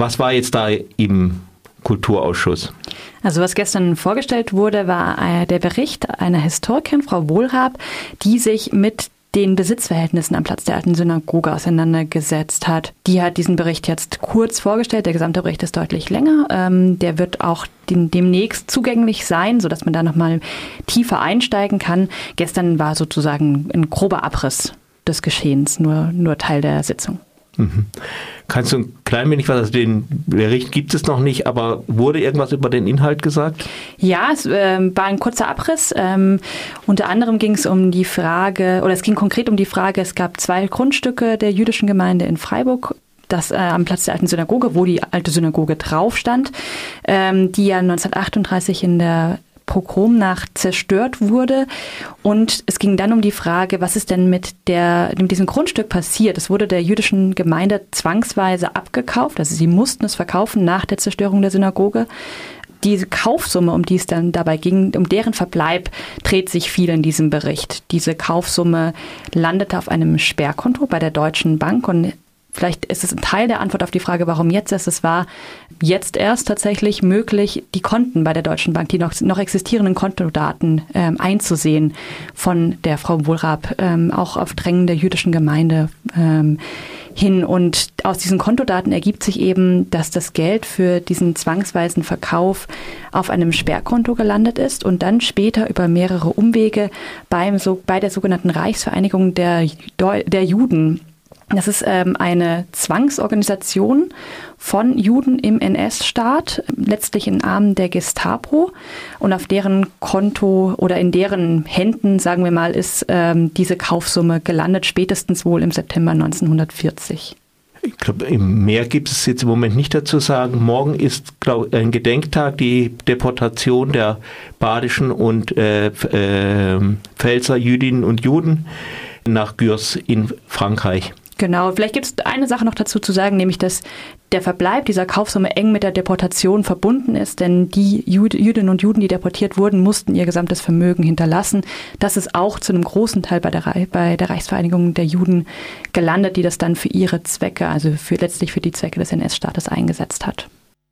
Was war jetzt da im Kulturausschuss? Also was gestern vorgestellt wurde, war äh, der Bericht einer Historikerin, Frau Wohlrab, die sich mit den Besitzverhältnissen am Platz der alten Synagoge auseinandergesetzt hat. Die hat diesen Bericht jetzt kurz vorgestellt. Der gesamte Bericht ist deutlich länger. Ähm, der wird auch demnächst zugänglich sein, sodass man da nochmal tiefer einsteigen kann. Gestern war sozusagen ein grober Abriss des Geschehens, nur, nur Teil der Sitzung. Mhm. Kannst du ein klein wenig was, also den Bericht gibt es noch nicht, aber wurde irgendwas über den Inhalt gesagt? Ja, es äh, war ein kurzer Abriss. Ähm, unter anderem ging es um die Frage, oder es ging konkret um die Frage, es gab zwei Grundstücke der jüdischen Gemeinde in Freiburg das äh, am Platz der alten Synagoge, wo die alte Synagoge drauf stand, ähm, die ja 1938 in der Pogromnacht zerstört wurde. Und es ging dann um die Frage, was ist denn mit, der, mit diesem Grundstück passiert? Es wurde der jüdischen Gemeinde zwangsweise abgekauft, also sie mussten es verkaufen nach der Zerstörung der Synagoge. Diese Kaufsumme, um die es dann dabei ging, um deren Verbleib dreht sich viel in diesem Bericht. Diese Kaufsumme landete auf einem Sperrkonto bei der Deutschen Bank und Vielleicht ist es ein Teil der Antwort auf die Frage, warum jetzt erst. Es war jetzt erst tatsächlich möglich, die Konten bei der Deutschen Bank, die noch, noch existierenden Kontodaten ähm, einzusehen von der Frau Wohlrab, ähm, auch auf Drängen der jüdischen Gemeinde ähm, hin. Und aus diesen Kontodaten ergibt sich eben, dass das Geld für diesen zwangsweisen Verkauf auf einem Sperrkonto gelandet ist und dann später über mehrere Umwege beim, so, bei der sogenannten Reichsvereinigung der, der Juden das ist ähm, eine Zwangsorganisation von Juden im NS-Staat, letztlich in Armen der Gestapo. Und auf deren Konto oder in deren Händen, sagen wir mal, ist ähm, diese Kaufsumme gelandet, spätestens wohl im September 1940. Ich glaube, mehr gibt es jetzt im Moment nicht dazu sagen. Morgen ist glaub, ein Gedenktag, die Deportation der badischen und äh, äh, Pfälzer Jüdinnen und Juden nach Gürs in Frankreich. Genau, vielleicht gibt es eine Sache noch dazu zu sagen, nämlich dass der Verbleib dieser Kaufsumme eng mit der Deportation verbunden ist, denn die Jüdinnen und Juden, die deportiert wurden, mussten ihr gesamtes Vermögen hinterlassen. Das ist auch zu einem großen Teil bei der, bei der Reichsvereinigung der Juden gelandet, die das dann für ihre Zwecke, also für letztlich für die Zwecke des NS-Staates eingesetzt hat.